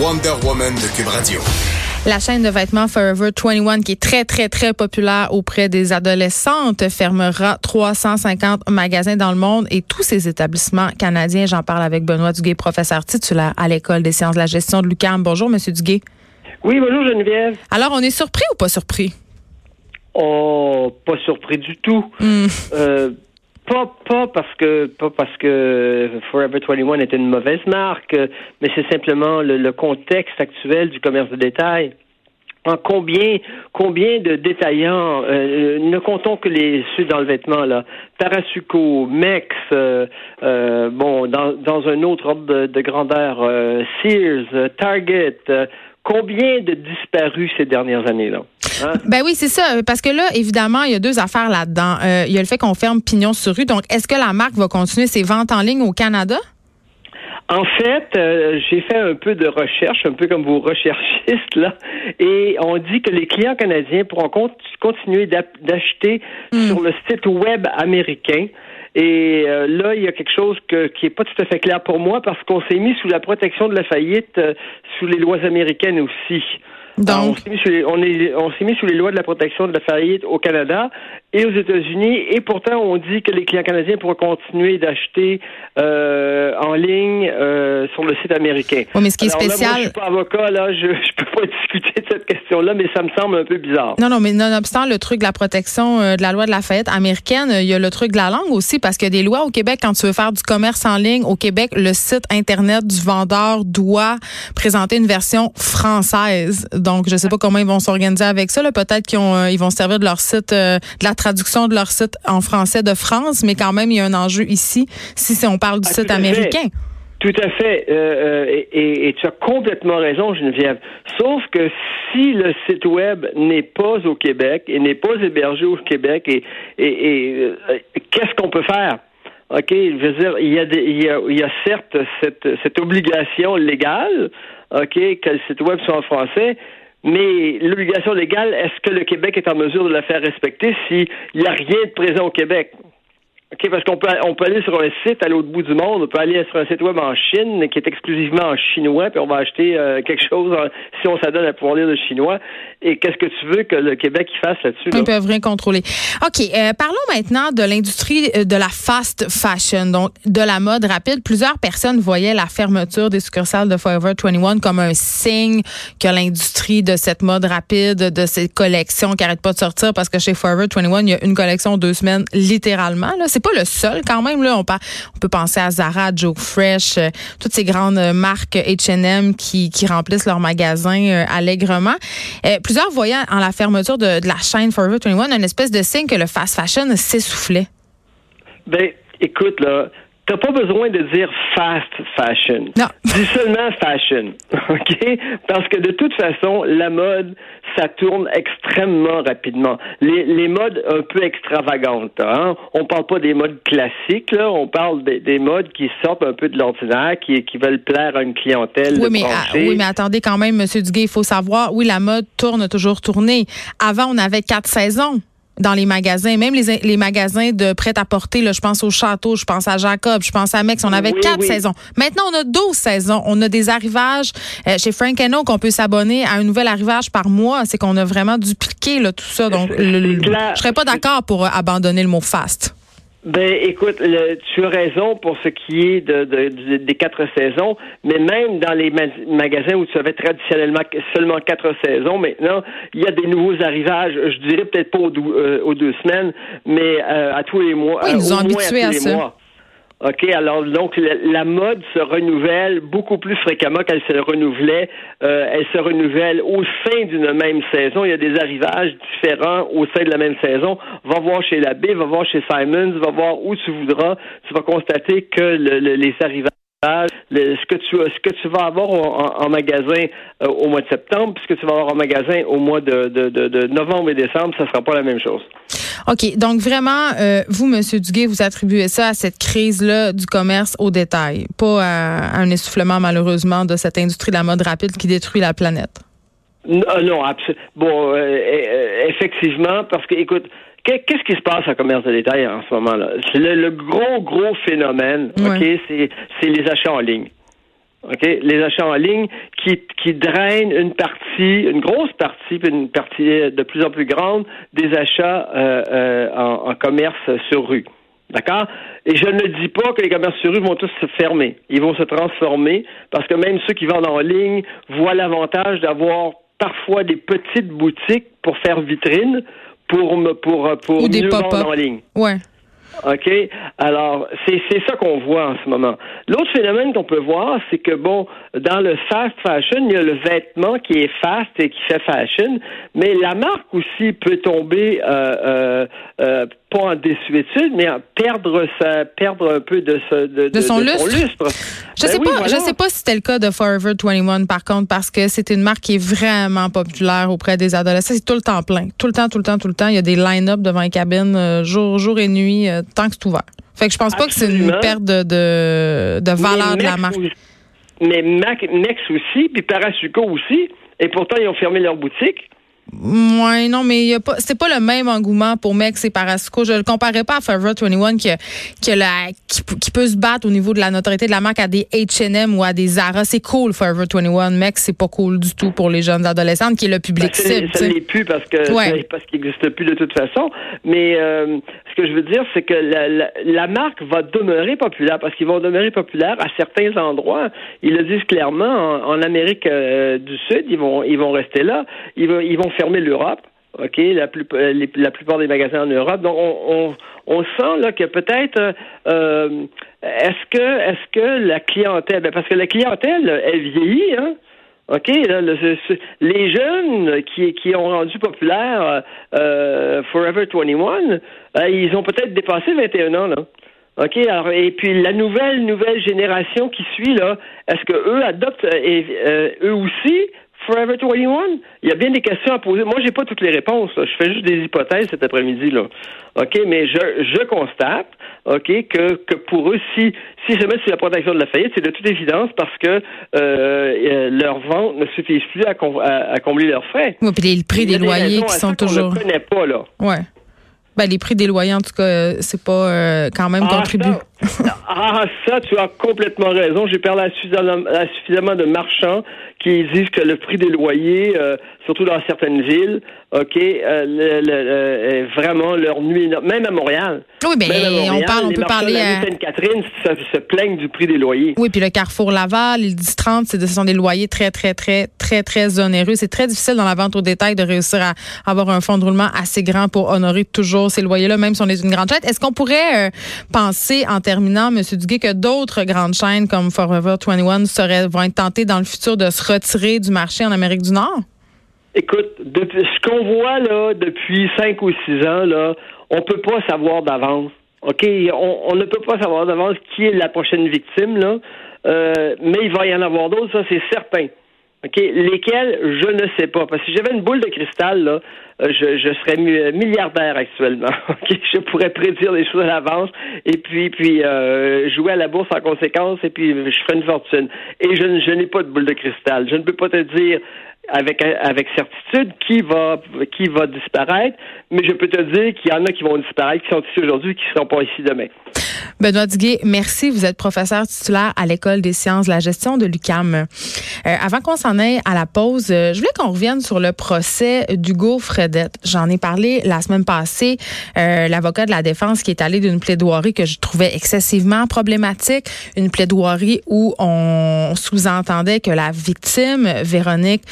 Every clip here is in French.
Wonder Woman de Cube Radio. La chaîne de vêtements Forever 21, qui est très, très, très populaire auprès des adolescentes, fermera 350 magasins dans le monde et tous ces établissements canadiens. J'en parle avec Benoît Duguay, professeur titulaire à l'École des sciences de la gestion de l'UQAM. Bonjour, Monsieur Duguay. Oui, bonjour Geneviève. Alors, on est surpris ou pas surpris? Oh, pas surpris du tout. Hmm. Euh, pas, pas parce que pas parce que Forever 21 est une mauvaise marque, euh, mais c'est simplement le, le contexte actuel du commerce de détail. En combien combien de détaillants euh, ne comptons que les ceux dans le vêtement là Tarasuco, Mex, euh, euh, bon dans, dans un autre ordre de, de grandeur euh, Sears, euh, Target, euh, combien de disparus ces dernières années là Hein? Ben oui, c'est ça. Parce que là, évidemment, il y a deux affaires là-dedans. Euh, il y a le fait qu'on ferme pignon sur rue. Donc, est-ce que la marque va continuer ses ventes en ligne au Canada? En fait, euh, j'ai fait un peu de recherche, un peu comme vos recherchistes là, et on dit que les clients canadiens pourront con- continuer d'acheter sur le site web américain. Et euh, là, il y a quelque chose que, qui est pas tout à fait clair pour moi parce qu'on s'est mis sous la protection de la faillite euh, sous les lois américaines aussi. Alors, on Donc, s'est mis, sous les, on est- on s'est mis sous les lois de la protection de la faillite au Canada et aux États-Unis, et pourtant on dit que les clients canadiens pourront continuer d'acheter euh, en ligne euh, sur le site américain. Oui, mais ce qui est Alors là, moi, spécial- je suis pas avocat, là, je je peux pas discuter de cette question-là, mais ça me semble un peu bizarre. Non, non, mais nonobstant le truc de la protection euh, de la loi de la faillite américaine, il y a le truc de la langue aussi, parce qu'il y a des lois au Québec, quand tu veux faire du commerce en ligne, au Québec, le site Internet du vendeur doit présenter une version française. Donc, je sais pas comment ils vont s'organiser avec ça. Peut-être qu'ils euh, ils vont se servir de leur site, euh, de la traduction de leur site en français de France, mais quand même, il y a un enjeu ici, si, on parle du Ah, site fait. américain. Tout à fait. Euh, euh, et, et- et tu as complètement raison, Geneviève. Sauf que si le site web n'est pas au Québec et n'est pas hébergé au Québec, et, et, et, euh, qu'est-ce qu'on peut faire? OK, je veux dire, il y a, des, il y a, il y a certes cette, cette obligation légale, OK, que le site web soit en français, mais l'obligation légale, est-ce que le Québec est en mesure de la faire respecter s'il n'y a rien de présent au Québec? OK, parce qu'on peut, on peut aller sur un site à l'autre bout du monde, on peut aller sur un site web en Chine qui est exclusivement en chinois, puis on va acheter euh, quelque chose en- si on s'adonne à pouvoir lire le chinois. Et qu'est-ce que tu veux que le Québec y fasse là-dessus? Ils peuvent rien contrôler. OK, euh, parlons maintenant de l'industrie euh, de la fast fashion, donc de la mode rapide. Plusieurs personnes voyaient la fermeture des succursales de Forever 21 comme un signe que l'industrie de cette mode rapide, de ces collections qui n'arrêtent pas de sortir, parce que chez Forever 21, il y a une collection deux semaines, littéralement. Là, c'est pas le seul quand même. Là, on, on peut penser à Zara, Joe Fresh, euh, toutes ces grandes marques H&M qui, qui remplissent leurs magasins euh, allègrement. Euh, plusieurs voyaient en la fermeture de, de la chaîne Forever 21 une espèce de signe que le fast fashion s'essoufflait. Ben, écoute, là, t'as pas besoin de dire fast fashion. Non. Dis seulement fashion. OK? Parce que de toute façon, la mode, ça tourne extrêmement rapidement. Les, les modes un peu extravagantes, hein? On parle pas des modes classiques, là. On parle des, des modes qui sortent un peu de l'ordinaire, qui, qui veulent plaire à une clientèle. Oui mais, ah, oui, mais attendez quand même, Monsieur Duguay, il faut savoir, oui, la mode tourne toujours tourner. Avant, on avait quatre saisons dans les magasins, même les, les magasins de prêt-à-porter, là, je pense au château, je pense à Jacob, je pense à Mex, on avait Oui, quatre oui. saisons. Maintenant, on a 12 saisons. On a des arrivages euh, chez Frank qu'on peut s'abonner à un nouvel arrivage par mois. C'est qu'on a vraiment dupliqué là, tout ça. Donc, le- le- je serais pas d'accord pour euh, abandonner le mot fast. Ben, écoute, le- tu as raison pour ce qui est de, de- de- des quatre saisons, mais même dans les ma- magasins où tu avais traditionnellement seulement quatre saisons, maintenant, il y a des nouveaux arrivages. Je dirais peut-être pas aux, dou- euh, aux deux semaines, mais euh, à tous les mois. Oui, ils nous euh, ont habitués tous à ça. mois. OK, alors donc la, mode se renouvelle beaucoup plus fréquemment qu'elle se renouvelait. Euh, elle se renouvelle au sein d'une même saison. Il y a des arrivages différents au sein de la même saison. Va voir chez la L'abbé, va voir chez Simons, va voir où tu voudras. Tu vas constater que le- le- les arrivages le- ce que tu ce que tu vas avoir en, en magasin euh, au mois de septembre, puis ce que tu vas avoir en magasin au mois de, de, de, de novembre et décembre, ça sera pas la même chose. OK. Donc, vraiment, euh, vous, M. Duguay, vous attribuez ça à cette crise-là du commerce au détail, pas à, à un essoufflement, malheureusement, de cette industrie de la mode rapide qui détruit la planète. Non, euh, non abso- bon, euh, effectivement, parce que, écoute, qu'est-ce qui se passe en commerce de détail en ce moment-là? Le, le gros, gros phénomène, Ouais. OK, c'est c'est les achats en ligne. OK? Les achats en ligne qui, qui drainent une partie, une grosse partie, puis une partie de plus en plus grande des achats euh, euh, en, en commerce sur rue. D'accord? Et je ne dis pas que les commerces sur rue vont tous se fermer. Ils vont se transformer parce que même ceux qui vendent en ligne voient l'avantage d'avoir parfois des petites boutiques pour faire vitrine pour, me- pour, pour Ou des mieux vendre en ligne. Ouais. OK? Alors, c'est c'est ça qu'on voit en ce moment. L'autre phénomène qu'on peut voir, c'est que, bon, dans le fast fashion, il y a le vêtement qui est fast et qui fait fashion, mais la marque aussi peut tomber, euh, euh, euh, pas en désuétude, mais en perdre sa, perdre un peu de, ce- de, De son lustre. lustre. Je Ben sais oui, pas, voilà. je sais pas si c'était le cas de Forever 21 par contre parce que c'est une marque qui est vraiment populaire auprès des adolescents, c'est tout le temps plein, tout le temps, tout le temps, tout le temps, il y a des line-up devant les cabines euh, jour jour et nuit euh, tant que c'est ouvert. Fait que je pense pas que c'est une perte de de, de valeur Mais de la marque. aussi- Mais Mac, Mex aussi, puis Parasuco aussi, et pourtant ils ont fermé leur boutique. Ouais, non, mais y a pas, c'est pas le même engouement pour Mex et Parasco. Je le comparais pas à Forever 21 qui, qui, la, qui, qui peut se battre au niveau de la notoriété de la marque à des H&M ou à des Zara. C'est cool, Forever 21. Mex, c'est pas cool du tout pour les jeunes adolescentes qui est le public Ben, cible. ça l'est plus parce que Ouais. parce qu'il n'existe plus de toute façon. Mais euh, ce que je veux dire, c'est que la, la, la marque va demeurer populaire parce qu'ils vont demeurer populaires à certains endroits. Ils le disent clairement. En, en Amérique euh, du Sud, ils vont ils vont rester là. Ils vont ils vont fermer l'Europe. OK, la, plus, euh, la plupart des magasins en Europe. Donc, on, on, sent là que peut-être euh, euh, est-ce que est-ce que la clientèle, ben, parce que la clientèle, elle vieillit, hein? OK, les jeunes qui, qui ont rendu populaire Forever 21, euh, ils ont peut-être dépassé 21 ans, là. OK, alors, et puis la nouvelle, nouvelle génération qui suit, là, est-ce que eux adoptent et, eux aussi Forever 21? Il y a bien des questions à poser. Moi, j'ai pas toutes les réponses. là. Je fais juste des hypothèses cet après-midi, là. OK, mais je, je constate, OK, que, que pour eux, si, si mettent sous la protection de la faillite, c'est de toute évidence parce que euh, euh, leurs ventes ne suffisent plus à, à, à combler leurs frais. Ouais, puis les prix des loyers qui sont toujours. ne connaît pas, là. Ouais. Ben, les prix des loyers, en tout cas, euh, c'est pas euh, quand même Ah, contribué. ah, ça, tu as complètement raison. J'ai parlé à suffisamment, à suffisamment de marchands qui disent que le prix des loyers, euh, surtout dans certaines villes, OK, euh, le- le- le- est vraiment leur nuit, même à Montréal. Oui, à on parle, on les peut parler de la à- rue Sainte-Catherine se, se plaignent du prix des loyers. Oui, puis le Carrefour Laval, les 10-30, c'est- ce sont des loyers très, très, très, très, très onéreux. C'est très difficile dans la vente au détail de réussir à avoir un fonds de roulement assez grand pour honorer toujours ces loyers-là, même si on est une grande chaîne. Est-ce qu'on pourrait euh, penser, en terminant, M. Duguay, que d'autres grandes chaînes comme Forever 21 seraient, vont être tentées dans le futur de se retirer du marché en Amérique du Nord? Écoute, depuis, ce qu'on voit là depuis cinq ou six ans, là, on peut pas savoir d'avance. OK? On, ne peut pas savoir d'avance qui est la prochaine victime, là. Euh, mais il va y en avoir d'autres, ça c'est certain. OK? Lesquels, je ne sais pas. Parce que si j'avais une boule de cristal, là, euh, je, je serais mi- milliardaire actuellement. OK? Je pourrais prédire les choses à l'avance et puis, puis euh, jouer à la bourse en conséquence et puis je ferais une fortune. Et je, je n'ai pas de boule de cristal. Je ne peux pas te dire avec, avec certitude qui va, qui va disparaître, mais je peux te dire qu'il y en a qui vont disparaître, qui sont ici aujourd'hui, qui ne seront pas ici demain. Benoît Duguay, merci. Vous êtes professeur titulaire à l'École des sciences de la gestion de l'UCAM. Euh, avant qu'on s'en aille à la pause, euh, je voulais qu'on revienne sur le procès d'Hugo Fredette. J'en ai parlé la semaine passée. Euh, L'avocat de la défense qui est allé d'une plaidoirie que je trouvais excessivement problématique, une plaidoirie où on sous-entendait que la victime, Véronique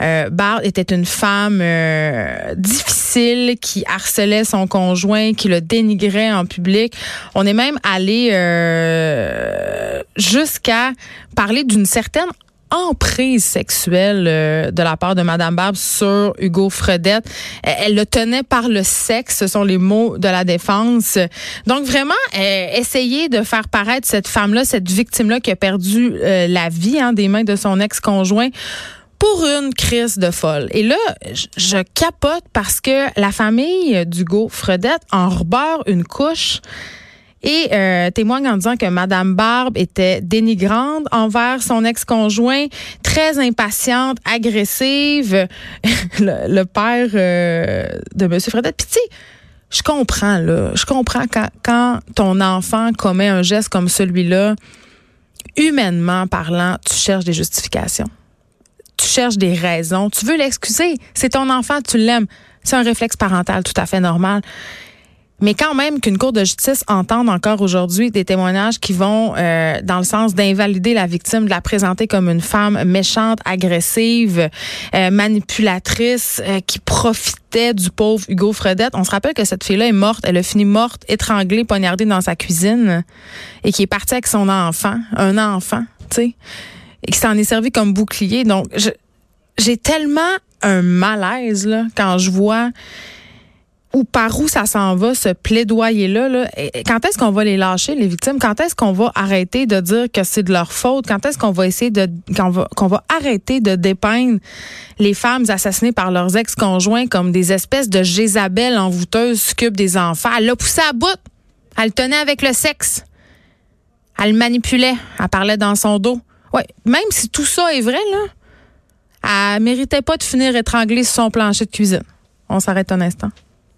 euh, Bard, était une femme euh, difficile qui harcelait son conjoint, qui le dénigrait en public. On est même allé euh, jusqu'à parler d'une certaine emprise sexuelle euh, de la part de Madame Barbe sur Hugo Fredette. Elle, le tenait par le sexe, ce sont les mots de la défense. Donc vraiment, euh, essayer de faire paraître cette femme-là, cette victime-là qui a perdu la vie hein, des mains de son ex-conjoint pour une crise de folle. Et là, je, capote parce que la famille d'Hugo Fredette en rebeure une couche et euh, témoigne en disant que Madame Barbe était dénigrante envers son ex-conjoint, très impatiente, agressive. le, père euh, de Monsieur Fredette. Sais, je comprends là, je comprends quand, quand ton enfant commet un geste comme celui-là, humainement parlant, tu cherches des justifications. Tu cherches des raisons. Tu veux l'excuser. C'est ton enfant, tu l'aimes. C'est un réflexe parental tout à fait normal. Mais quand même qu'une cour de justice entende encore aujourd'hui des témoignages qui vont euh, dans le sens d'invalider la victime, de la présenter comme une femme méchante, agressive, euh, manipulatrice, euh, qui profitait du pauvre Hugo Fredette. On se rappelle que cette fille-là est morte. Elle a fini morte, étranglée, poignardée dans sa cuisine et qui est partie avec son enfant, un enfant, tu sais, et qui s'en est servi comme bouclier. Donc, j'ai tellement un malaise là, quand je vois ou par où ça s'en va, ce plaidoyer-là. Là. Quand est-ce qu'on va les lâcher, les victimes? Quand est-ce qu'on va arrêter de dire que c'est de leur faute? Quand est-ce qu'on va essayer de qu'on va, qu'on va arrêter de dépeindre les femmes assassinées par leurs ex-conjoints comme des espèces de Jézabel envoûteuses succubes des enfants? Elle l'a poussé à bout. Elle le tenait avec le sexe. Elle le manipulait. Elle parlait dans son dos. Ouais, même si tout ça est vrai, là, elle méritait pas de finir étranglée sur son plancher de cuisine. On s'arrête un instant.